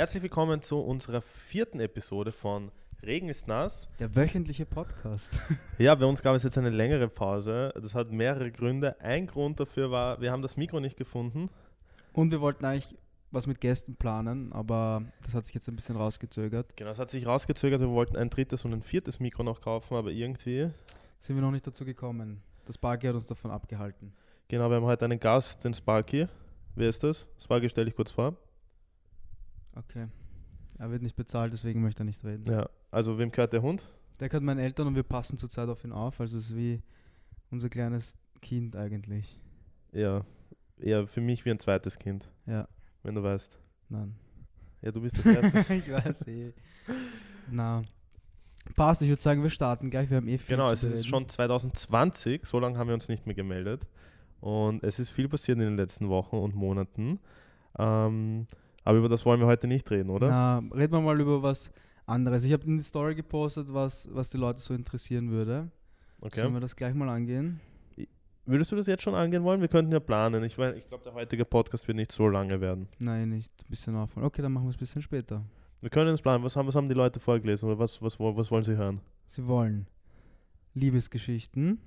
Herzlich willkommen zu unserer vierten Episode von Regen ist nass. Der wöchentliche Podcast. Ja, bei uns gab es jetzt eine längere Pause. Das hat mehrere Gründe. Ein Grund dafür war, wir haben das Mikro nicht gefunden. Und wir wollten eigentlich was mit Gästen planen, aber das hat sich jetzt ein bisschen rausgezögert. Genau, es hat sich rausgezögert. Wir wollten ein drittes und ein viertes Mikro noch kaufen, aber irgendwie. Sind wir noch nicht dazu gekommen. Das Bargi hat uns davon abgehalten. Genau, wir haben heute einen Gast, den Sparky. Wer ist das? Sparky, stell dich kurz vor. Okay. Er wird nicht bezahlt, deswegen möchte er nicht reden. Ja, also wem gehört der Hund? Der gehört meinen Eltern und wir passen zurzeit auf ihn auf. Also es ist wie unser kleines Kind eigentlich. Ja, eher für mich wie ein zweites Kind, Ja, wenn du weißt. nein. Ja, du bist das erste. ich weiß eh. Na. Passt, ich würde sagen, wir starten gleich. Wir haben eh viel genau, es ist bereden. schon 2020, so lange haben wir uns nicht mehr gemeldet. Und es ist viel passiert in den letzten Wochen und Monaten. Ähm, aber über das wollen wir heute nicht reden, oder? Na, reden wir mal über was anderes. Ich habe in die Story gepostet, was, was die Leute so interessieren würde. Okay. Sollen wir das gleich mal angehen? Würdest du das jetzt schon angehen wollen? Wir könnten ja planen. Ich, mein, ich glaube, der heutige Podcast wird nicht so lange werden. Nein, nicht. Ein bisschen aufholen. Okay, dann machen wir es ein bisschen später. Wir können es planen. Was haben, was haben die Leute vorgelesen? Was, was, was wollen sie hören? Sie wollen Liebesgeschichten.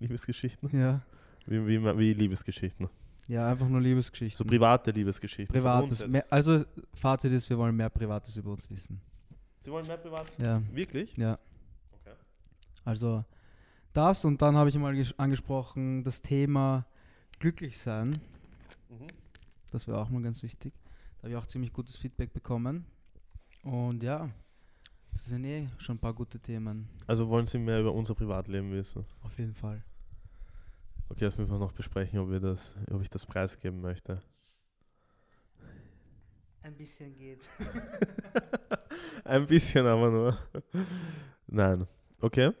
Liebesgeschichten? Ja. Wie, wie, wie Liebesgeschichten? Ja, einfach nur So Liebesgeschichten. private Liebesgeschichten. Privates. Mehr, also, Fazit ist, wir wollen mehr Privates über uns wissen. Sie wollen mehr privat? Ja, Wirklich? ja. Okay. Also, das und dann habe ich mal ges- angesprochen, das Thema glücklich sein. Mhm. Das wäre auch mal ganz wichtig. Da habe ich auch ziemlich gutes Feedback bekommen. Und ja, das sind eh schon ein paar gute Themen. Also wollen Sie mehr über unser Privatleben wissen? Auf jeden Fall. Okay, das müssen wir noch besprechen, ob, wir das, ob ich das preisgeben möchte. Ein bisschen geht. Ein bisschen aber nur. Nein. Okay.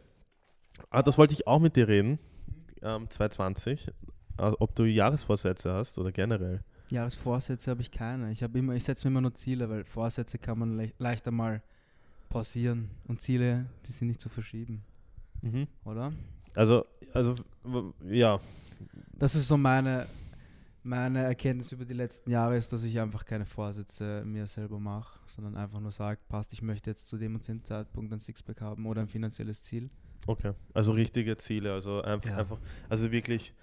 Ah, das wollte ich auch mit dir reden. Ähm, 2020. Also, ob du Jahresvorsätze hast oder generell. Jahresvorsätze habe ich keine. Ich habe immer, ich setze mir immer nur Ziele, weil Vorsätze kann man le leichter mal pausieren. Und Ziele, die sind nicht zu verschieben, Mhm. oder? Also, also ja. Das ist so meine, meine Erkenntnis über die letzten Jahre, ist, dass ich einfach keine Vorsätze mir selber mache, sondern einfach nur sage, passt, ich möchte jetzt zu dem und dem Zeitpunkt ein Sixpack haben oder ein finanzielles Ziel. Okay. Also richtige Ziele. Also einfach, Ja. einfach also wirklich.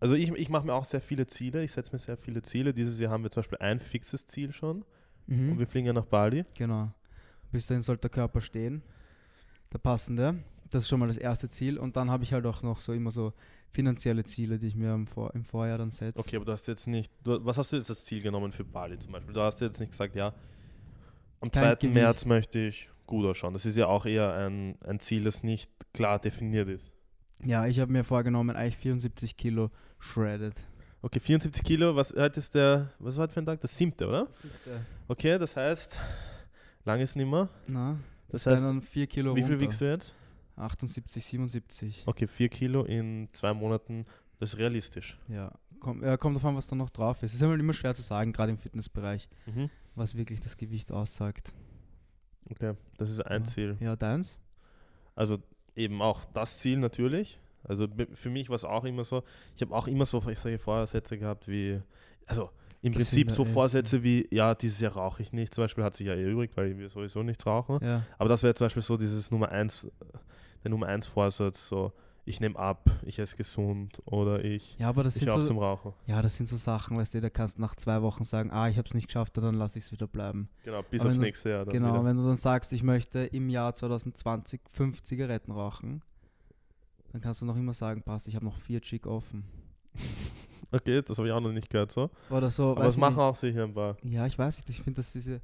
Also ich, ich mache mir auch sehr viele Ziele. Ich setze mir sehr viele Ziele. Dieses Jahr haben wir zum Beispiel ein fixes Ziel schon. Mhm. Und wir fliegen ja nach Bali. Genau. Bis dahin sollte der Körper stehen. Der passende. Das ist schon mal das erste Ziel. Und dann habe ich halt auch noch so immer so finanzielle Ziele, die ich mir im, Vor im Vorjahr dann setze. Okay, aber du hast jetzt nicht. Du, was hast du jetzt als Ziel genommen für Bali zum Beispiel? Du hast jetzt nicht gesagt, ja, am Kein 2. Gewicht. März möchte ich gut ausschauen. Das ist ja auch eher ein, ein Ziel, das nicht klar definiert ist. Ja, ich habe mir vorgenommen, eigentlich 74 Kilo shredded. Okay, 74 Kilo, was heute ist der, was ist heute für ein Tag? Das siebte, oder? Okay, das heißt, lang ist nimmer. Na, Das das heißt heißt, dann 4 Kilo wie viel runter. wiegst du jetzt? 78, 77. Okay, 4 Kilo in zwei Monaten, das ist realistisch. Ja, komm, ja, kommt davon, was da noch drauf ist. Es ist immer immer schwer zu sagen, gerade im Fitnessbereich, Mhm. was wirklich das Gewicht aussagt. Okay, das ist ein ja. Ziel. Ja, deins? Also eben auch das Ziel natürlich. Also für mich war es auch immer so, ich habe auch immer so solche Vorsätze gehabt wie, also im Das Prinzip so Vorsätze wie, ja, dieses Jahr rauche ich nicht, zum Beispiel hat sich ja erübrigt, weil wir sowieso nichts rauchen. Ja. Aber das wäre zum Beispiel so dieses Nummer eins, der Nummer eins Vorsatz, so ich nehme ab, ich esse gesund oder ich, Ja, aber das ich sind so, zum Rauchen. ja, das sind so Sachen, weißt du, da kannst du nach zwei Wochen sagen, ah, ich habe es nicht geschafft, dann lasse ich es wieder bleiben. Genau, bis Aber aufs nächste Jahr. Genau, wieder. wenn du dann sagst, ich möchte im Jahr 2020 fünf Zigaretten rauchen, dann kannst du noch immer sagen, passt, ich habe noch vier Chick offen. Okay, das habe ich auch noch nicht gehört so. Oder so. Aber das machen nicht. auch sicher ein paar. Ja, ich weiß nicht. Ich finde, dass diese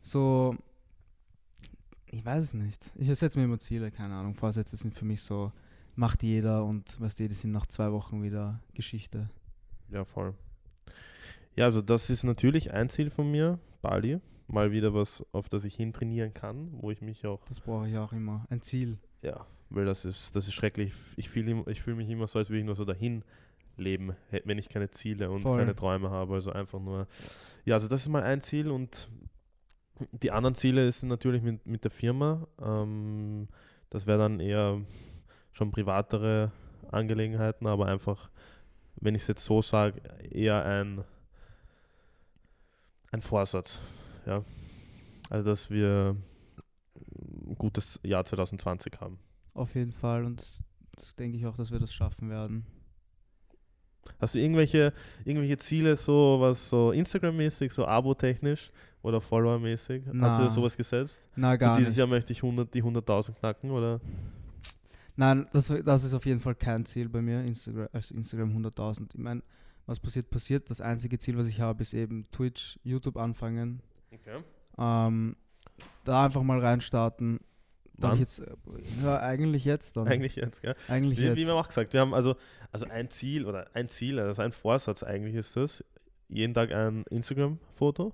so. Ich weiß es nicht. Ich setze mir immer Ziele, keine Ahnung. Vorsätze sind für mich so, macht jeder und weißt du, die sind nach zwei Wochen wieder Geschichte. Ja, voll. Ja, also das ist natürlich ein Ziel von mir, Bali. Mal wieder was, auf das ich hin trainieren kann, wo ich mich auch, Das brauche ich auch immer. Ein Ziel. ja, weil das ist, das ist schrecklich. Ich fühle ich fühl mich immer so, als würde ich nur so dahin leben, wenn ich keine Ziele und Voll. keine Träume habe. Also einfach nur, ja, also das ist mal ein Ziel und die anderen Ziele sind natürlich mit, mit der Firma. Ähm, das wäre dann eher schon privatere Angelegenheiten, aber einfach, wenn ich es jetzt so sage, eher ein, ein Vorsatz. ja, also dass wir ein gutes Jahr 2020 haben. Auf jeden Fall. Und das, das denke ich auch, dass wir das schaffen werden. Hast du irgendwelche, irgendwelche Ziele, so was so Instagram-mäßig, so Abo-technisch oder Follower-mäßig? Hast du dir sowas gesetzt? Na, gar so dieses nicht. Jahr möchte ich 100, die 100.000 knacken oder? Nein, das, das ist auf jeden Fall kein Ziel bei mir, Instagram, also Instagram 100.000. Ich meine, was passiert, passiert. Das einzige Ziel, was ich habe, ist eben Twitch, YouTube anfangen. Okay. Ähm, da einfach mal reinstarten. Ich jetzt, äh, ja, eigentlich jetzt dann. Eigentlich jetzt, gell? Eigentlich Wie, wie jetzt. wir haben auch gesagt, wir haben also, also ein Ziel oder ein Ziel, also ein Vorsatz eigentlich ist das, jeden Tag ein Instagram-Foto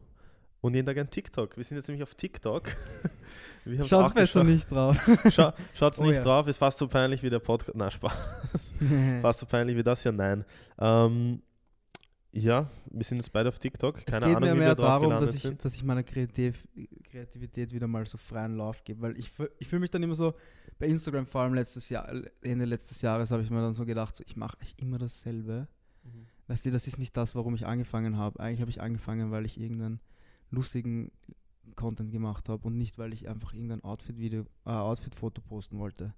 und jeden Tag ein TikTok. Wir sind jetzt nämlich auf TikTok. Wir auch besser nicht drauf. Schau, schaut's Oh nicht ja. drauf, ist fast so peinlich wie der Podcast. Na, Spaß. Fast so peinlich wie das ja, nein. Ähm, ja, wir sind jetzt beide auf TikTok. es Keine geht Ahnung, mir wie mehr darum, dass ich, sind. dass ich meiner Kreativ Kreativität wieder mal so freien Lauf gebe. Weil ich, ich fühle mich dann immer so, bei Instagram vor allem letztes Jahr, Ende letztes Jahres habe ich mir dann so gedacht, so, ich mache echt immer dasselbe. Mhm. Weißt du, das ist nicht das, warum ich angefangen habe. Eigentlich habe ich angefangen, weil ich irgendeinen lustigen Content gemacht habe und nicht, weil ich einfach irgendein Outfit-Video, äh, Outfit-Foto posten wollte.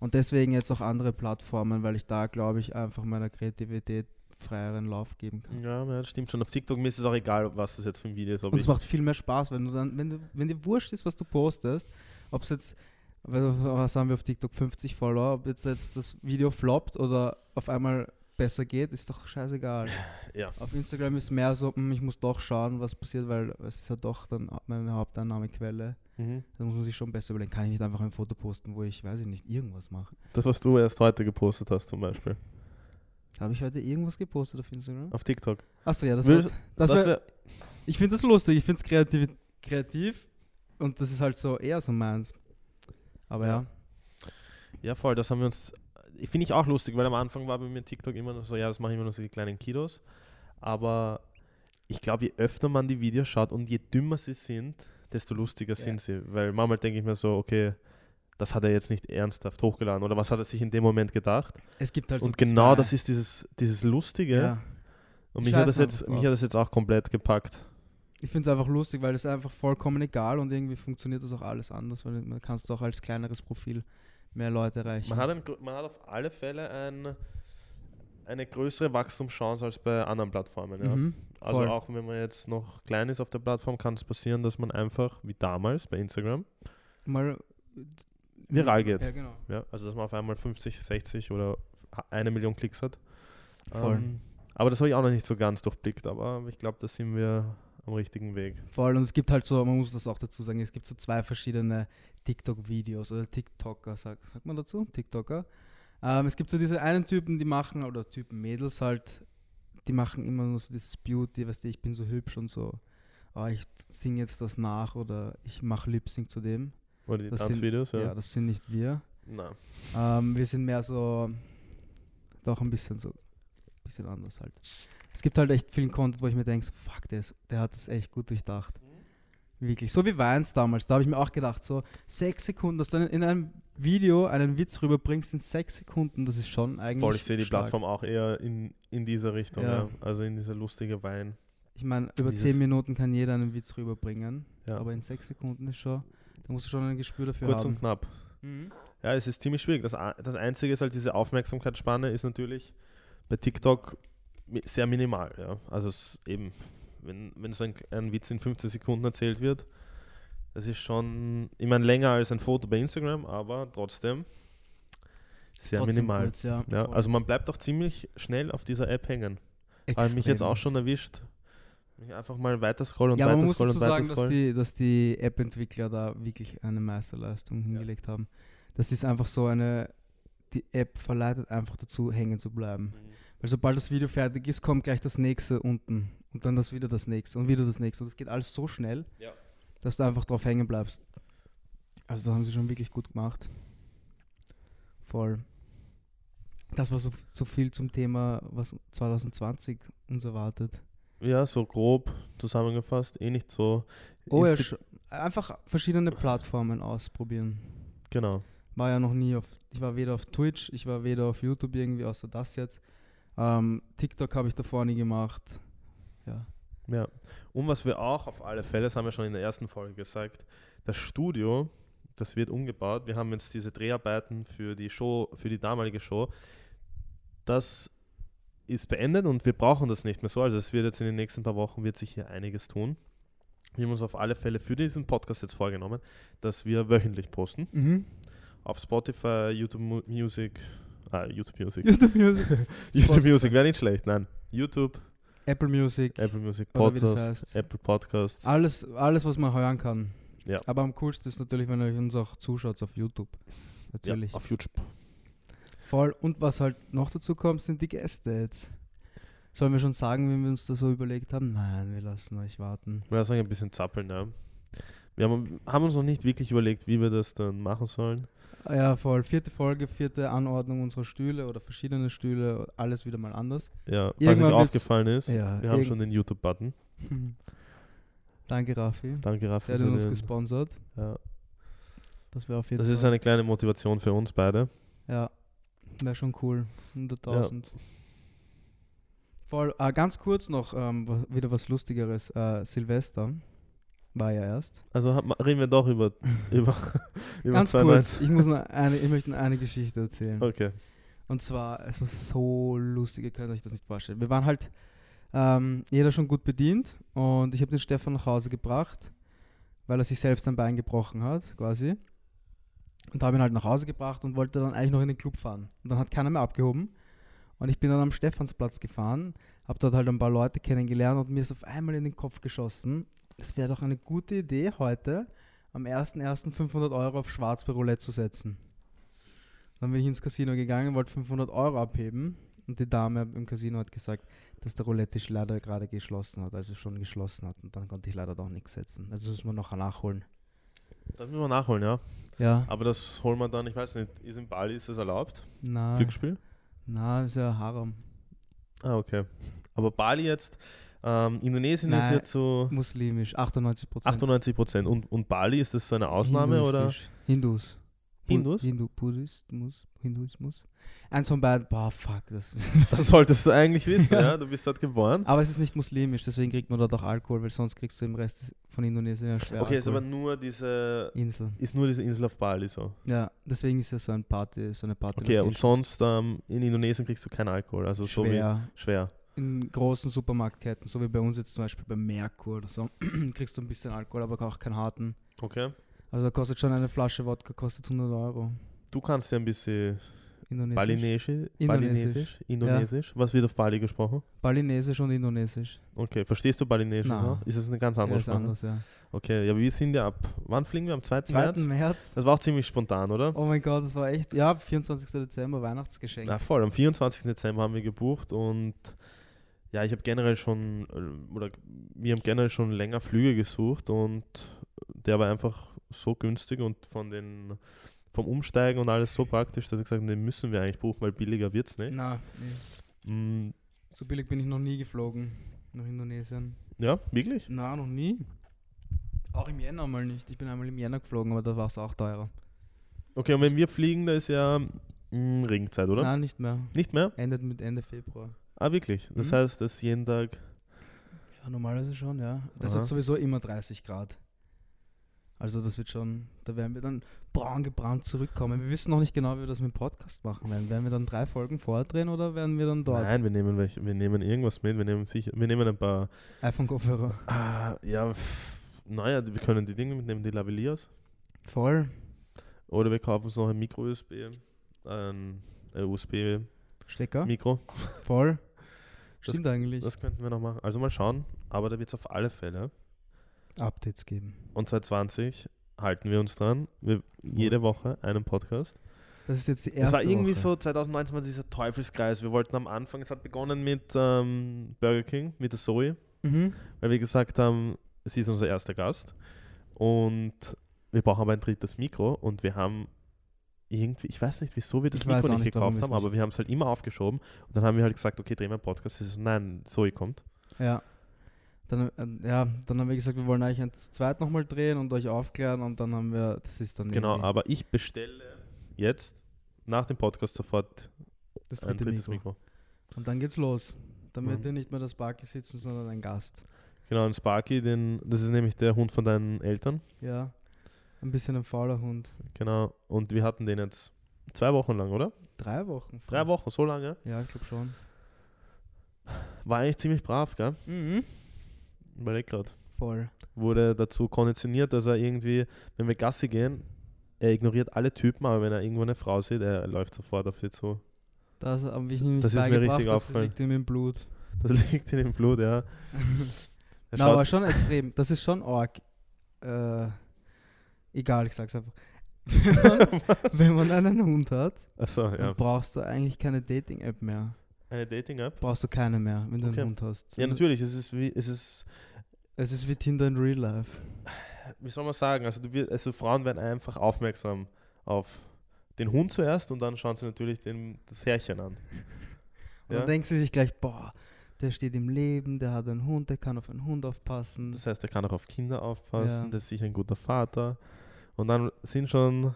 Und deswegen jetzt auch andere Plattformen, weil ich da, glaube ich, einfach meiner Kreativität freieren Lauf geben kann. Ja, ja, das stimmt schon. Auf TikTok mir ist es auch egal, was das jetzt für ein Video ist. Und es macht viel mehr Spaß, wenn du dann, wenn du, wenn dir wurscht ist, was du postest, ob es jetzt, was haben wir auf TikTok, 50 Follower, ob jetzt, jetzt das Video floppt oder auf einmal besser geht, ist doch scheißegal. ja. Auf Instagram ist mehr so, hm, ich muss doch schauen, was passiert, weil es ist ja doch dann meine Haupteinnahmequelle. Mhm. Da muss man sich schon besser überlegen, kann ich nicht einfach ein Foto posten, wo ich, weiß ich nicht, irgendwas mache. Das, was du erst heute gepostet hast, zum Beispiel. Habe ich heute irgendwas gepostet auf Instagram? Auf TikTok. Achso, ja, das, Willst- das, Das wär, wär, Ich finde das lustig, ich finde es kreativ, kreativ und das ist halt so eher so meins. Aber ja. Ja. ja, voll, das haben wir uns. Ich finde ich auch lustig, weil am Anfang war bei mir TikTok immer noch so, ja, das mache ich immer nur so die kleinen Kidos. Aber ich glaube, je öfter man die Videos schaut und je dümmer sie sind, desto lustiger Ja. sind sie. Weil manchmal denke ich mir so, okay, das hat er jetzt nicht ernsthaft hochgeladen oder was hat er sich in dem Moment gedacht? Es gibt halt so und genau zwei. das ist dieses, dieses Lustige. Ja. Und mich hat, das jetzt, mich hat das jetzt auch komplett gepackt. Ich finde es einfach lustig, weil es einfach vollkommen egal und irgendwie funktioniert das auch alles anders, weil man kannst du auch als kleineres Profil mehr Leute erreichen. Man hat, ein, man hat auf alle Fälle ein, eine größere Wachstumschance als bei anderen Plattformen. Ja. Mhm, Also auch wenn man jetzt noch klein ist auf der Plattform, kann es passieren, dass man einfach, wie damals bei Instagram, Mal viral geht. Ja, genau. Ja, also dass man auf einmal 50, 60 oder eine Million Klicks hat. Voll. Ähm, aber das habe ich auch noch nicht so ganz durchblickt, aber ich glaube, da sind wir am richtigen Weg. Voll. Und es gibt halt so, man muss das auch dazu sagen, es gibt so zwei verschiedene TikTok-Videos oder TikToker, sagt, sagt man dazu? TikToker. Ähm, es gibt so diese einen Typen, die machen, oder Typen Mädels halt, die machen immer nur so dieses Beauty, weißt du, ich bin so hübsch und so, oh, ich singe jetzt das nach oder ich mache Lip-Sync zu dem. Oder die Das sind- Tanzvideos, ja. Ja, das sind nicht wir. Na. Ähm, wir sind mehr so, doch ein bisschen so, bisschen anders halt. Es gibt halt echt viel Content, wo ich mir denke, so, fuck, der, ist, der hat das echt gut durchdacht. Wirklich. So wie Weins damals. Da habe ich mir auch gedacht, so sechs Sekunden, dass du in einem Video einen Witz rüberbringst in sechs Sekunden, das ist schon eigentlich. Voll, ich sehe die stark. Plattform auch eher in, in dieser Richtung, Ja. ja. Also in dieser lustige Wein. Ich meine, über Dieses- zehn Minuten kann jeder einen Witz rüberbringen, Ja. aber in sechs Sekunden ist schon, da musst du schon ein Gespür dafür Kurz haben. und knapp. Mhm. Ja, es ist ziemlich schwierig. Das, A- das Einzige ist halt, diese Aufmerksamkeitsspanne ist natürlich bei TikTok sehr minimal. Ja. Also es eben, wenn, wenn so ein, ein Witz in 15 Sekunden erzählt wird, das ist schon, ich meine, länger als ein Foto bei Instagram, aber trotzdem sehr Trotzdem minimal. kurz, ja, Ja, also man bleibt auch ziemlich schnell auf dieser App hängen. Habe mich jetzt auch schon erwischt. Ich einfach mal weiter scrollen und ja, weiter muss scrollen und weiter sagen, dass scrollen. die, dass die App-Entwickler da wirklich eine Meisterleistung hingelegt haben. Das ist einfach so eine, die App verleitet einfach dazu, hängen zu bleiben. Mhm. Weil sobald das Video fertig ist, kommt gleich das nächste unten und dann das wieder das nächste und wieder das nächste. Und das geht alles so schnell, Ja. dass du einfach drauf hängen bleibst. Also da haben sie schon wirklich gut gemacht. Voll. Das war so, so viel zum Thema, was 2020 uns erwartet. Ja, so grob zusammengefasst, eh nicht so. Oh ja, Insti- sch- einfach verschiedene Plattformen ausprobieren. Genau. War ja noch nie auf, ich war weder auf Twitch, ich war weder auf YouTube irgendwie, außer das jetzt. Ähm, TikTok habe ich davor nie gemacht. Ja. Ja. Und was wir auch auf alle Fälle, das haben wir schon in der ersten Folge gesagt, das Studio, das wird umgebaut. Wir haben jetzt diese Dreharbeiten für die Show, für die damalige Show. Das ist beendet und wir brauchen das nicht mehr so. Also es wird jetzt in den nächsten paar Wochen wird sich hier einiges tun. Wir haben uns auf alle Fälle für diesen Podcast jetzt vorgenommen, dass wir wöchentlich posten. Mhm. Auf Spotify, YouTube Mu- Music, ah, YouTube Music. YouTube Music. YouTube. Music wäre nicht schlecht, nein. YouTube, Apple Music. Apple Music wie das Podcast, heißt. Apple Podcasts. Alles, alles, was man hören kann. Ja. Aber am coolsten ist natürlich, wenn ihr uns auch zuschaut auf YouTube. Natürlich. Ja, auf YouTube. Voll. Und was halt noch dazu kommt, sind die Gäste jetzt. Sollen wir schon sagen, wie wir uns das so überlegt haben? Nein, wir lassen euch warten. Wir lassen euch ein bisschen zappeln, ja. Wir haben, haben uns noch nicht wirklich überlegt, wie wir das dann machen sollen. Ja, voll. Vierte Folge, vierte Anordnung unserer Stühle oder verschiedene Stühle, alles wieder mal anders. Ja, falls euch aufgefallen ist, Ja, wir haben schon den YouTube-Button. Danke, Raffi. Danke, Raffi. Der hat uns den- gesponsert. ja. Das wäre auf jeden Das ist Fall. eine kleine Motivation für uns beide. Ja, wäre schon cool. 100.000. Voll. Ah, ganz kurz noch ähm, wieder was Lustigeres. Äh, Silvester war ja erst. Also hat- reden wir doch über, über, über ganz 92. kurz. Ich, muss eine, ich möchte eine Geschichte erzählen. Okay. Und zwar, es war so lustig, ihr könnt euch das nicht vorstellen. Wir waren halt ähm, jeder schon gut bedient und ich habe den Stefan nach Hause gebracht, weil er sich selbst ein Bein gebrochen hat, quasi. Und habe ihn halt nach Hause gebracht und wollte dann eigentlich noch in den Club fahren. Und dann hat keiner mehr abgehoben. Und ich bin dann am Stephansplatz gefahren, habe dort halt ein paar Leute kennengelernt und mir ist auf einmal in den Kopf geschossen, es wäre doch eine gute Idee heute, am 1.1. 500 Euro auf Schwarz bei Roulette zu setzen. Dann bin ich ins Casino gegangen, wollte 500 Euro abheben und die Dame im Casino hat gesagt, dass der Roulette-Tisch leider gerade geschlossen hat, also schon geschlossen hat und dann konnte ich leider doch nichts setzen. Also müssen wir noch nachholen. Das müssen wir nachholen, ja. Ja, Aber das holen wir dann, ich weiß nicht, ist in Bali, ist das erlaubt? na, Glücksspiel? na, ist ja Haram. Ah, okay. Aber Bali jetzt, ähm, Indonesien ist Nein. jetzt so Muslimisch, 98 Prozent. 98 Prozent. Und, und Bali, ist das so eine Ausnahme oder? Hindus. Hindus? Hindu, Buddhismus, Hinduismus. Eins von beiden, boah, fuck, das. Das solltest du eigentlich wissen, Ja. ja. Du bist dort geboren. aber es ist nicht muslimisch, deswegen kriegt man dort auch Alkohol, weil sonst kriegst du im Rest von Indonesien ja schwer Okay, ist aber Alkohol. nur diese, Insel. ist nur diese Insel auf Bali so. Ja, deswegen ist ja so ein Party, so eine Party. Okay, und sonst ähm, in Indonesien kriegst du keinen Alkohol, also so wie schwer. schwer. In großen Supermarktketten, so wie bei uns jetzt zum Beispiel bei Merkur oder so, kriegst du ein bisschen Alkohol, aber auch keinen harten. Okay. Also da kostet schon eine Flasche Wodka, kostet 100 Euro. Du kannst ja ein bisschen Indonesisch. Balinesisch. Indonesisch. Balinesisch. Indonesisch. Was wird auf Bali gesprochen? Balinesisch und Indonesisch. Okay, verstehst du Balinesisch? Noch? Ist das eine ganz Ja, andere ist Sprache? anders, ja. Okay, ja, wir sind ja ab. Wann fliegen wir? Am 2. 2. März? März. Das war auch ziemlich spontan, oder? Oh mein Gott, das war echt, ja, 24. Dezember, Weihnachtsgeschenk. Ja, voll. Am 24. Dezember haben wir gebucht und ja, ich habe generell schon, äh, oder wir haben generell schon länger Flüge gesucht und der war einfach so günstig und von den, vom Umsteigen und alles so praktisch, dass ich gesagt habe, den müssen wir eigentlich buchen, weil billiger wird es nicht. Na, nee. Mm, so billig bin ich noch nie geflogen nach Indonesien. ja, wirklich? Na, noch nie. Auch im Jänner mal nicht. Ich bin einmal im Jänner geflogen, aber da war es auch teurer. Okay, und wenn wir fliegen, da ist ja mm, Regenzeit, oder? Nein, nicht mehr. Nicht mehr? Endet mit Ende Februar. Ah, wirklich? Das Mhm. heißt, dass jeden Tag. Ja, normalerweise schon, ja. Das Aha. hat sowieso immer 30 Grad. Also das wird schon, da werden wir dann braun gebrannt zurückkommen. Wir wissen noch nicht genau, wie wir das mit dem Podcast machen werden. Werden wir dann drei Folgen vordrehen oder werden wir dann dort Nein, wir nehmen, welche, wir nehmen irgendwas mit. Wir nehmen, sicher, wir nehmen ein paar. iPhone-Kopfhörer? Ah, ja, naja, wir können die Dinge mitnehmen, die Lavaliers. Voll. Oder wir kaufen uns noch ein Micro-USB, ein äh, USB-Mikro. Stecker? Voll. Stimmt eigentlich. Das könnten wir noch machen. Also mal schauen. Aber da wird es auf alle Fälle. Updates geben. Und seit 20 halten wir uns dran. Wir, jede Woche einen Podcast. Das ist jetzt die Es erste war irgendwie Woche. so 2019 war dieser Teufelskreis. Wir wollten am Anfang, es hat begonnen mit ähm, Burger King, mit der Zoe, Mhm. weil wir gesagt haben, sie ist unser erster Gast und wir brauchen aber ein drittes Mikro und wir haben irgendwie, ich weiß nicht, wieso wir das Ich Mikro nicht nicht, gekauft haben, es aber wir haben es halt immer aufgeschoben und dann haben wir halt gesagt, okay, drehen wir einen Podcast. Sie so, nein, Zoe kommt. Ja. Dann, äh, ja, dann haben wir gesagt, wir wollen eigentlich ein zweit nochmal drehen und euch aufklären und dann haben wir, das ist dann Genau, aber ich bestelle jetzt nach dem Podcast sofort das ein dritte drittes Mikro. Mikro. Und dann geht's los. Dann wird Mhm. hier nicht mehr das Barke sitzen, sondern ein Gast. Genau, und Sparky, den, das ist nämlich der Hund von deinen Eltern. Ja. Ein bisschen ein fauler Hund. Genau. Und wir hatten den jetzt zwei Wochen lang, oder? Drei Wochen. Drei fast. Wochen, so lange. Ja, ich glaube schon. War eigentlich ziemlich brav, gell? Mhm. Überleg grad. Voll. Wurde dazu konditioniert, dass er irgendwie, wenn wir Gassi gehen, er ignoriert alle Typen, aber wenn er irgendwo eine Frau sieht, er läuft sofort auf sie zu. Das habe ich ihm nicht Das ist mir richtig das aufgefallen. liegt ihm im Blut. Das liegt in dem Blut, ja. Na, aber schon extrem. Das ist schon arg. Äh, egal, ich sag's einfach. Wenn man, einen Hund hat, dann ja. brauchst du eigentlich keine Dating-App mehr. Eine Dating-App? Brauchst du keine mehr, wenn du Okay. einen Hund hast. Ja, natürlich. Es ist wie, es ist, Es ist wie Tinder in Real Life. wie soll man sagen, also, du also Frauen werden einfach aufmerksam auf den Hund zuerst und dann schauen sie natürlich den, das Herrchen an. Und Ja. dann denkst du dich gleich, boah, der steht im Leben, der hat einen Hund, der kann auf einen Hund aufpassen. Das heißt, er kann auch auf Kinder aufpassen, Ja. der ist sicher ein guter Vater. Und dann sind schon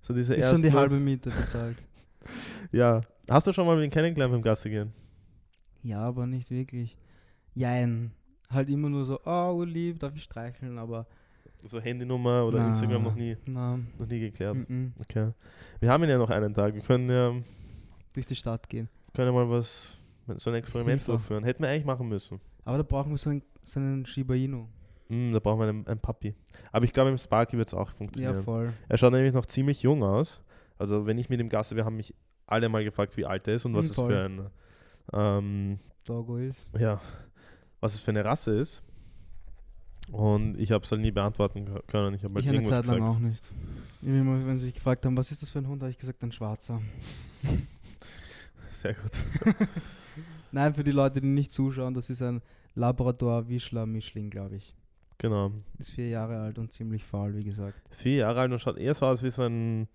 so diese ist ersten. schon die halbe Miete bezahlt. Ja. Hast du schon mal wen kennengelernt beim Gassi gehen? ja, aber nicht wirklich. Jein. Halt immer nur so, oh, lieb, darf ich streicheln, aber So Handynummer oder Na. Instagram noch nie, na, noch nie geklärt. mhm. Okay. Wir haben ihn ja noch einen Tag. Wir können ja, durch die Stadt gehen. können ja mal was, so ein Experiment durchführen. Hätten wir eigentlich machen müssen. Aber da brauchen wir so einen, so einen Shiba Inu. Hm, da brauchen wir einen, einen Papi. Aber ich glaube, im Sparky wird es auch Ja, funktionieren. voll. er schaut nämlich noch ziemlich jung aus. Also wenn ich mit ihm gasse, wir haben mich alle mal gefragt, wie alt er ist und was Hm, es für ein ähm, Doggo ist. ja, was es für eine Rasse ist. Und ich habe es halt nie beantworten können. Ich habe halt Ich eine irgendwas Zeit lang gesagt. auch nicht. Immer, wenn sie mich gefragt haben, was ist das für ein Hund, habe ich gesagt, ein schwarzer. Sehr gut. Nein, für die Leute, die nicht zuschauen, das ist ein Labrador Wischler Mischling, glaube ich. Genau. Ist vier Jahre alt und ziemlich faul, wie gesagt. Ist vier Jahre alt und schaut eher so aus wie so ein,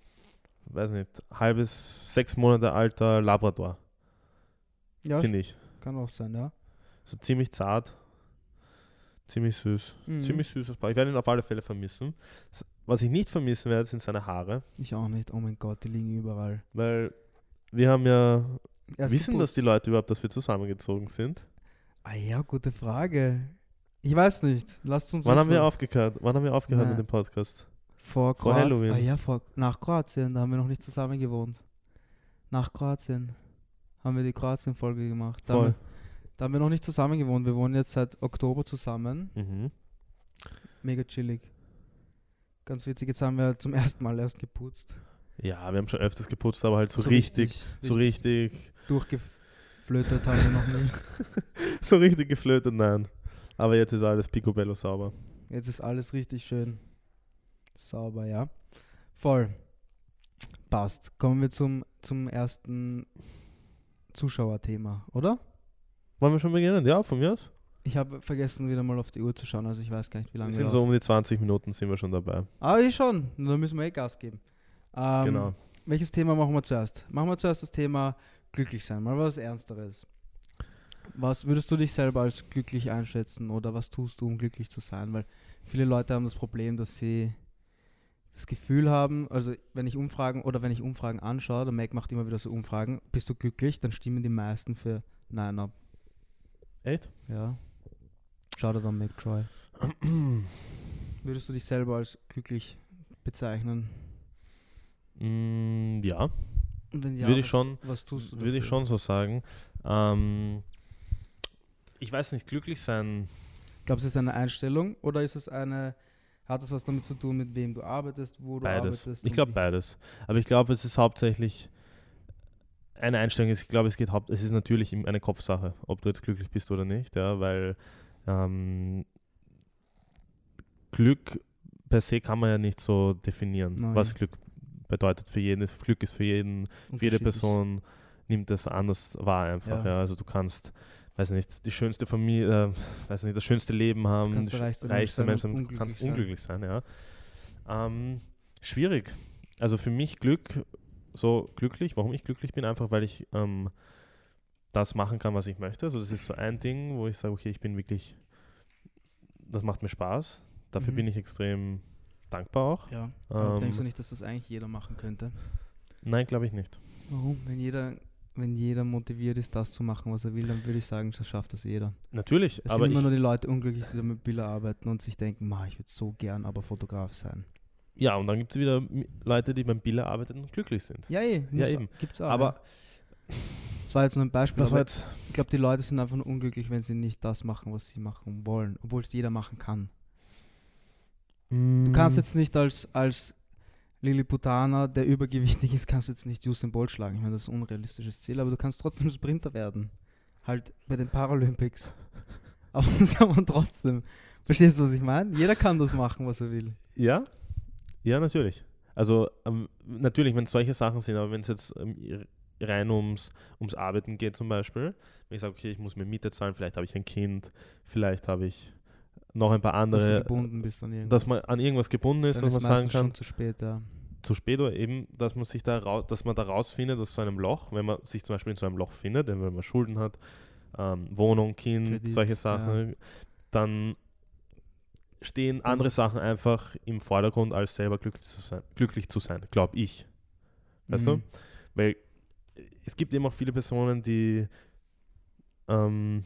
weiß nicht, halbes, sechs Monate alter Labrador, Ja, finde ich. kann auch sein, ja. So ziemlich zart, ziemlich süß. Mhm. Ziemlich süßes Paar. Ich werde ihn auf alle Fälle vermissen. Was ich nicht vermissen werde, sind seine Haare, Ich auch nicht. Oh mein Gott, die liegen überall. weil wir haben ja, Erst wissen das geputzt. die Leute überhaupt, dass wir zusammengezogen sind? Ah ja, gute Frage. Ich weiß nicht. Lasst uns Wann haben wir aufgehört? Wann haben wir aufgehört Na. mit dem Podcast? Vor Vor Kroatien. Halloween. Ah ja, vor, nach Kroatien. Da haben wir noch nicht zusammen gewohnt. Nach Kroatien haben wir die Kroatien-Folge gemacht. Da haben, Voll. wir, da haben wir noch nicht zusammen gewohnt. Wir wohnen jetzt seit Oktober zusammen. Mhm. Mega chillig. Ganz witzig. Jetzt haben wir zum ersten Mal erst geputzt. Ja, wir haben schon öfters geputzt, aber halt so, richtig, so richtig, Durchgeflötet haben wir noch nie. so richtig geflötet, nein. Aber jetzt ist alles picobello sauber. Jetzt ist alles richtig schön sauber, ja. Voll. Passt. Kommen wir zum, zum ersten Zuschauerthema, oder? Wollen wir schon beginnen? Ja, von mir aus. Ich habe vergessen, wieder mal auf die Uhr zu schauen, also ich weiß gar nicht, wie lange Wir wir sind so um die 20 Minuten sind wir schon dabei. Aber ich schon, da müssen wir eh Gas geben. Ähm, genau. Welches Thema machen wir zuerst? Machen wir zuerst das Thema glücklich sein, mal was Ernsteres. Was würdest du dich selber als glücklich einschätzen oder was tust du, um glücklich zu sein? Weil viele Leute haben das Problem, dass sie das Gefühl haben, also wenn ich Umfragen oder wenn ich Umfragen anschaue, der Mac macht immer wieder so Umfragen, bist du glücklich, dann stimmen die meisten für Nein ab. Echt? Ja. Schau dir dann Mac Troy. Würdest du dich selber als glücklich bezeichnen? Mm, ja, ja, Würde ich schon- was tust du würde ich schon so sagen. Ähm, ich weiß nicht, glücklich sein. Glaubst du, es ist eine Einstellung oder ist es eine, hat es was damit zu tun, mit wem du arbeitest, wo du Beides. arbeitest? Ich glaube beides. Aber ich glaube, es ist hauptsächlich eine Einstellung. ist- Ich glaube, es geht haupt, es ist natürlich eine Kopfsache, ob du jetzt glücklich bist oder nicht, ja, weil ähm, Glück per se kann man ja nicht so definieren, Nein. was Glück bedeutet für jeden. Glück ist für jeden, für jede. Person nimmt das anders wahr einfach. Ja. Ja. Also du kannst, weiß nicht, die schönste Familie, äh, weiß nicht, das schönste Leben haben, kannst reichste sch- Mensch reichste sein Mensch unglücklich kannst sein. unglücklich sein, ja. Ähm, schwierig. Also für mich Glück, so glücklich, warum ich glücklich bin, einfach weil ich ähm, das machen kann, was ich möchte. Also das ist so ein Ding, wo ich sage, okay, ich bin wirklich, das macht mir Spaß. Dafür Mhm. bin ich extrem dankbar auch. Ja. Ähm, denkst du nicht, dass das eigentlich jeder machen könnte? Nein, glaube ich nicht. Warum? Wenn jeder wenn jeder motiviert ist, das zu machen, was er will, dann würde ich sagen, das schafft das jeder. Natürlich, Es aber sind immer nur die Leute unglücklich, die mit Bilder arbeiten und sich denken, ma, ich würde so gern aber Fotograf sein. ja, und dann gibt es wieder Leute, die beim Biller arbeiten und glücklich sind. Ja, eh, Ja, eben. Gibt's auch. Aber ja. das war jetzt nur ein Beispiel. das war jetzt. ich glaube, die Leute sind einfach nur unglücklich, wenn sie nicht das machen, was sie machen wollen, obwohl es jeder machen kann. Du Mm. kannst jetzt nicht als, als Lilliputaner, der übergewichtig ist, kannst du jetzt nicht Usain Bolt schlagen. Ich meine, das ist ein unrealistisches Ziel, aber du kannst trotzdem Sprinter werden. Halt bei den Paralympics. Aber das kann man trotzdem. Verstehst du, was ich meine? Jeder kann das machen, was er will. Ja, ja, natürlich. Also ähm, natürlich, wenn es solche Sachen sind, aber wenn es jetzt ähm, rein ums, ums Arbeiten geht zum Beispiel, wenn ich sage, okay, ich muss mir Miete zahlen, vielleicht habe ich ein Kind, vielleicht habe ich noch ein paar Dass du andere, irgendwas. dass man an irgendwas gebunden ist, Dann dass ist man sagen kann, schon zu spät, ja. zu spät oder eben, dass man sich da raus, dass man da rausfindet aus so einem Loch, wenn man sich zum Beispiel in so einem Loch findet, wenn man Schulden hat, ähm, Wohnung, Kind, Kredit, solche Sachen, dann stehen andere Sachen einfach im Vordergrund, als selber glücklich zu sein, glücklich zu sein, glaube ich. Weißt du? Mhm. Weil es gibt eben auch viele Personen, die ähm,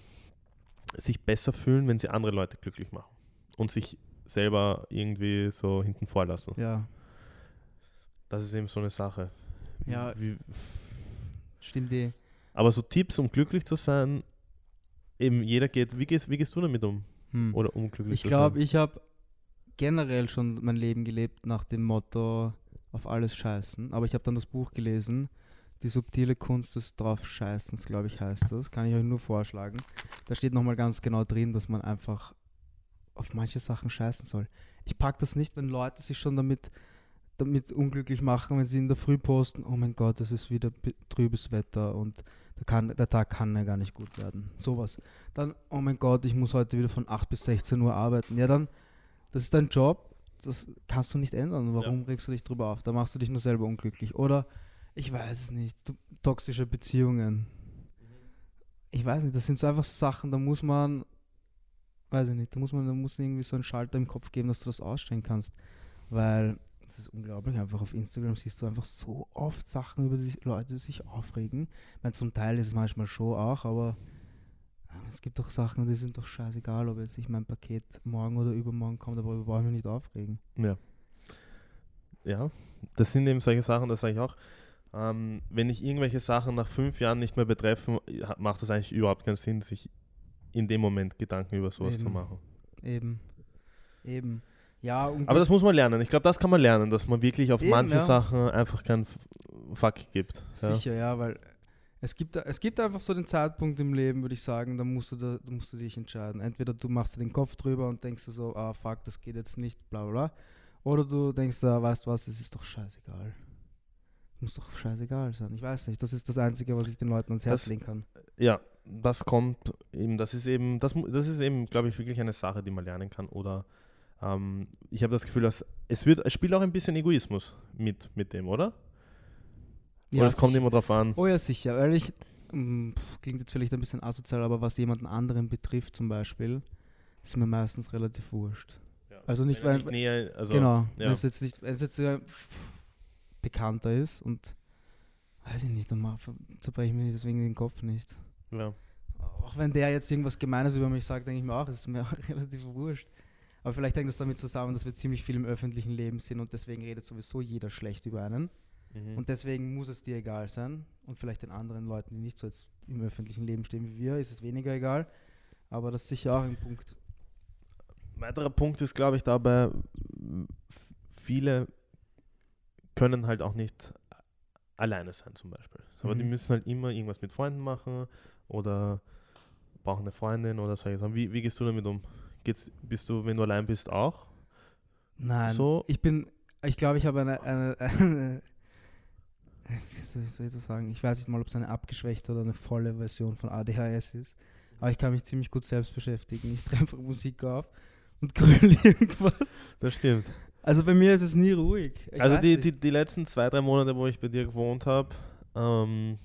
sich besser fühlen, wenn sie andere Leute glücklich machen und sich selber irgendwie so hinten vorlassen. Ja, Das ist eben so eine Sache. Ja. Wie, stimmt eh. aber so Tipps, um glücklich zu sein, eben jeder geht, wie gehst, wie gehst du damit um? Hm. Oder um glücklich Ich zu glaube, sein? ich habe generell schon mein Leben gelebt nach dem Motto auf alles scheißen. Aber ich habe dann das Buch gelesen, Die subtile Kunst des drauf Scheißens, glaube ich, heißt das. Kann ich euch nur vorschlagen. Da steht nochmal ganz genau drin, dass man einfach auf manche Sachen scheißen soll. Ich packe das nicht, wenn Leute sich schon damit, damit unglücklich machen, wenn sie in der Früh posten, oh mein Gott, es ist wieder trübes Wetter und der, kann, der Tag kann ja gar nicht gut werden. Sowas. Dann, oh mein Gott, ich muss heute wieder von 8 bis 16 Uhr arbeiten. Ja, dann, das ist dein Job, das kannst du nicht ändern. Warum regst du dich drüber auf? Da machst du dich nur selber unglücklich. Oder, ich weiß es nicht, toxische Beziehungen. Ich weiß nicht, das sind so einfach Sachen, da muss man, weiß ich nicht, da muss man, da muss irgendwie so einen Schalter im Kopf geben, dass du das ausstellen kannst. Weil, das ist unglaublich, einfach auf Instagram siehst du einfach so oft Sachen über die Leute, sich aufregen. Ich meine, zum Teil ist es manchmal schon auch, aber es gibt doch Sachen, die sind doch scheißegal, ob jetzt nicht mein Paket morgen oder übermorgen kommt, aber wir brauchen mich nicht aufregen. Ja. Ja, das sind eben solche Sachen, das sage ich auch. Ähm, wenn ich irgendwelche Sachen nach fünf Jahren nicht mehr betreffen, macht es eigentlich überhaupt keinen Sinn, sich in dem Moment Gedanken über sowas zu Eben. machen. Eben. Eben. Ja, Aber das muss man lernen. Ich glaube, das kann man lernen, dass man wirklich auf Eben, manche ja. Sachen einfach keinen Fuck gibt. Ja. Sicher, ja, weil es gibt, es gibt einfach so den Zeitpunkt im Leben, würde ich sagen, da musst, du da, da musst du dich entscheiden. Entweder du machst dir den Kopf drüber und denkst dir so, ah fuck, das geht jetzt nicht, bla bla bla. Oder du denkst, ah, weißt was, es ist doch scheißegal. Muss doch scheißegal sein. Ich weiß nicht, das ist das Einzige, was ich den Leuten ans Herz Das- legen kann. Ja, das kommt eben, das ist eben, das, das ist eben, glaube ich, wirklich eine Sache, die man lernen kann. Oder ähm, ich habe das Gefühl, dass es wird, es spielt auch ein bisschen Egoismus mit, mit dem, oder? Oder es kommt immer drauf an. Oh ja, sicher. Weil ich, mm, pff, klingt jetzt vielleicht ein bisschen asozial, aber was jemanden anderen betrifft zum Beispiel, ist mir meistens relativ wurscht. Also nicht, weil- näher, also, genau, ja. es jetzt nicht, es jetzt äh, f- bekannter ist und weiß ich nicht, dann zerbreche ich mir deswegen den Kopf nicht. Ja. Auch wenn der jetzt irgendwas Gemeines über mich sagt, denke ich mir auch, es ist mir auch relativ wurscht. Aber vielleicht hängt das damit zusammen, dass wir ziemlich viel im öffentlichen Leben sind und deswegen redet sowieso jeder schlecht über einen. Mhm. Und deswegen muss es dir egal sein. Und vielleicht den anderen Leuten, die nicht so jetzt im öffentlichen Leben stehen wie wir, ist es weniger egal. Aber das ist sicher auch ein Punkt. weiterer Punkt ist, glaube ich, dabei, viele können halt auch nicht alleine sein zum Beispiel. Aber die Mhm. müssen halt immer irgendwas mit Freunden machen oder brauchen eine Freundin oder solche Sachen. Wie, wie gehst du damit um? Geht's, bist du, wenn du allein bist, auch? Nein, So? ich bin, ich glaube, ich habe eine, eine, eine wie soll ich das sagen? Ich weiß nicht mal, ob es eine abgeschwächte oder eine volle Version von ADHS ist. Aber ich kann mich ziemlich gut selbst beschäftigen. Ich drehe einfach Musik auf und gröle irgendwas. Das stimmt. Also bei mir ist es nie ruhig. Ich also die, die, die letzten zwei, drei Monate, wo ich bei dir gewohnt habe, ähm,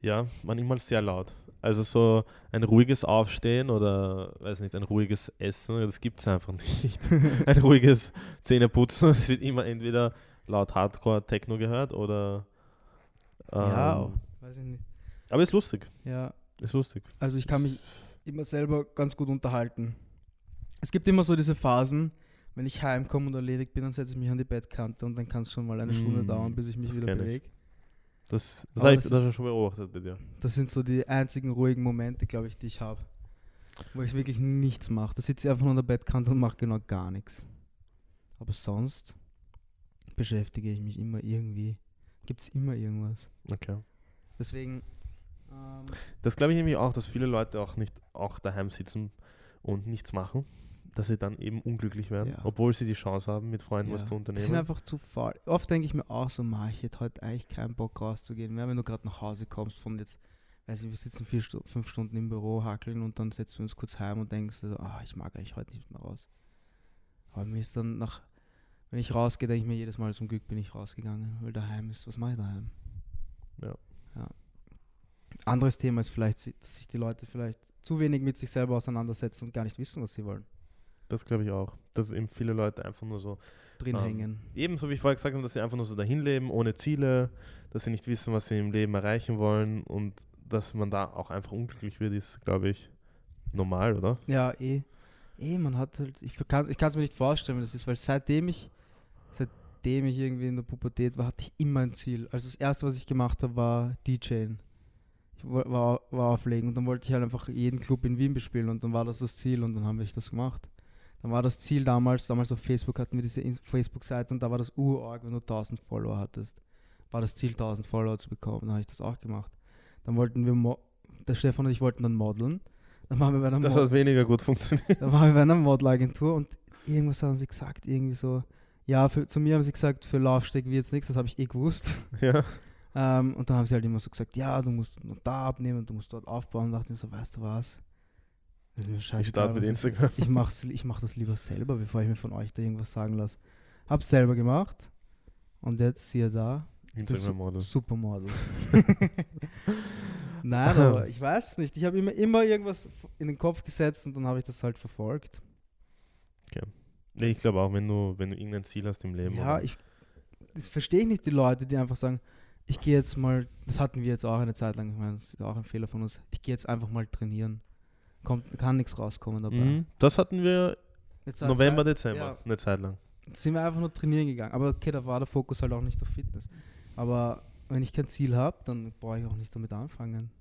ja, waren immer sehr laut. Also so ein ruhiges Aufstehen oder, weiß nicht, ein ruhiges Essen, das gibt es einfach nicht. ein ruhiges Zähneputzen, es wird immer entweder laut Hardcore Techno gehört oder ähm, ja, weiß ich nicht. Aber ist lustig. Ja, Ist lustig. also ich kann mich immer selber ganz gut unterhalten. Es gibt immer so diese Phasen, wenn ich heimkomme und erledigt bin, dann setze ich mich an die Bettkante und dann kann es schon mal eine Stunde Mm, dauern, bis ich mich wieder bewege. Das, das habe ich das- schon beobachtet bei dir. Das sind so die einzigen ruhigen Momente, glaube ich, die ich habe. Wo ich wirklich nichts mache. Da sitze ich einfach an der Bettkante und mache genau gar nichts. Aber sonst beschäftige ich mich immer irgendwie. Gibt es immer irgendwas. Okay. Deswegen, ähm, Das glaube ich nämlich auch, dass viele Leute auch nicht auch daheim sitzen und nichts machen, dass sie dann eben unglücklich werden, Ja. obwohl sie die Chance haben, mit Freunden ja, was zu die sind unternehmen. einfach zu faul. Oft denke ich mir auch so, ma, ich hätte heute eigentlich keinen Bock rauszugehen mehr, wenn du gerade nach Hause kommst von jetzt, weiß ich, wir sitzen vier fünf Stunden im Büro, hackeln und dann setzen wir uns kurz heim und denkst so, ah, ich mag eigentlich heute nicht mehr raus. Aber mir ist dann nach, wenn ich rausgehe, denke ich mir jedes Mal, zum Glück bin ich rausgegangen, weil daheim ist, was mache ich daheim? Ja. ja. Anderes Thema ist vielleicht, dass sich die Leute vielleicht zu wenig mit sich selber auseinandersetzen und gar nicht wissen, was sie wollen. Das glaube ich auch. Dass eben viele Leute einfach nur so, Drin Ähm, hängen. ebenso wie ich vorher gesagt habe, dass sie einfach nur so dahin leben, ohne Ziele, dass sie nicht wissen, was sie im Leben erreichen wollen und dass man da auch einfach unglücklich wird, ist, glaube ich, normal, oder? Ja, eh. Eh, man hat halt, ich kann es mir nicht vorstellen, wie das ist, weil seitdem ich, seitdem ich irgendwie in der Pubertät war, hatte ich immer ein Ziel. Also das erste, was ich gemacht habe, war DJing. Ich wo- war, war auflegen und dann wollte ich halt einfach jeden Club in Wien bespielen und dann war das das Ziel und dann haben wir das gemacht. Dann war das Ziel damals, damals auf Facebook hatten wir diese Facebook-Seite und da war das Urorg, wenn du 1000 Follower hattest. War das Ziel, 1000 Follower zu bekommen. Dann habe ich das auch gemacht. Dann wollten wir, der Stefan und ich wollten dann modeln. Dann waren wir bei einer Das Mod- hat weniger gut funktioniert. da waren wir bei einer Modelagentur und irgendwas haben sie gesagt, irgendwie so, ja, für, zu mir haben sie gesagt, für Laufsteg wird jetzt nichts, das habe ich eh gewusst. ja. Ähm, und dann haben sie halt immer so gesagt, ja, du musst noch da abnehmen, du musst dort aufbauen. Und dachte ich so, weißt du was? Das ist mir Ich starte mit Instagram. ich mach's, ich mach das lieber selber, bevor ich mir von euch da irgendwas sagen lasse. Hab's selber gemacht und jetzt siehe da, Instagram-Model. Supermodel. Nein, aber ich weiß es nicht. Ich habe immer, immer irgendwas in den Kopf gesetzt und dann habe ich das halt verfolgt. Nee, ich glaube auch, wenn du, wenn du irgendein Ziel hast im Leben. Ja, ich das verstehe ich nicht, die Leute, die einfach sagen, ich gehe jetzt mal, das hatten wir jetzt auch eine Zeit lang, ich meine, das ist auch ein Fehler von uns, ich gehe jetzt einfach mal trainieren. Kommt, kann nichts rauskommen dabei. Mhm. Das hatten wir November, Zeit, Dezember, ja. eine Zeit lang. sind wir einfach nur trainieren gegangen. Aber okay, da war der Fokus halt auch nicht auf Fitness. Aber wenn ich kein Ziel habe, dann brauche ich auch nicht damit anfangen.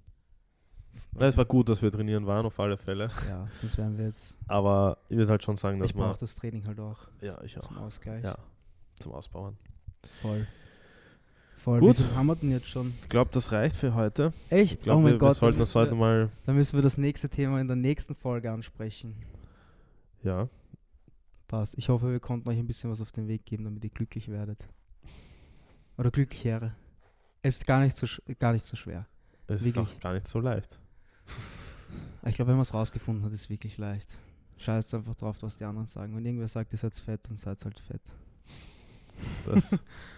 Ja, es war gut, dass wir trainieren waren, auf alle Fälle. Ja, sonst wären wir jetzt. Aber ich würde halt schon sagen, dass Ich man. brauche das Training halt auch Ja, ich auch. zum Ausgleich. Ja, zum Ausbauen. Voll. Voll. Gut. Wie viel haben wir denn jetzt schon? Ich glaube, das reicht für heute. Echt? Ich glaube, oh mein wir, Gott. wir sollten dann, das müssen heute wir, mal. dann müssen wir das nächste Thema in der nächsten Folge ansprechen. Ja, Passt. Ich hoffe, wir konnten euch ein bisschen was auf den Weg geben, damit ihr glücklich werdet. Oder glücklich wäre. Es ist gar nicht so, gar nicht so schwer. es ist Wirklich. auch gar nicht so leicht. Ich glaube, wenn man es rausgefunden hat, ist es wirklich leicht. Scheißt einfach drauf, was die anderen sagen. Wenn irgendwer sagt, ihr seid fett, dann seid halt fett. Das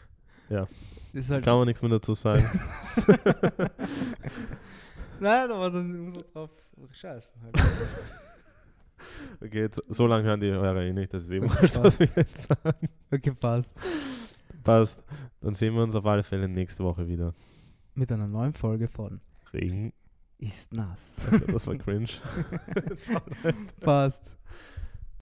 Ist halt kann man nichts mehr dazu sagen. Nein, aber dann muss man drauf scheißen. Halt. Okay, jetzt, so lange hören die Hörer eh nicht. Das ist eben Okay, wurscht, was wir jetzt sagen. Okay, passt. Passt. Dann sehen wir uns auf alle Fälle nächste Woche wieder. Mit einer neuen Folge von Regen. Ist nass. Das war cringe. passt.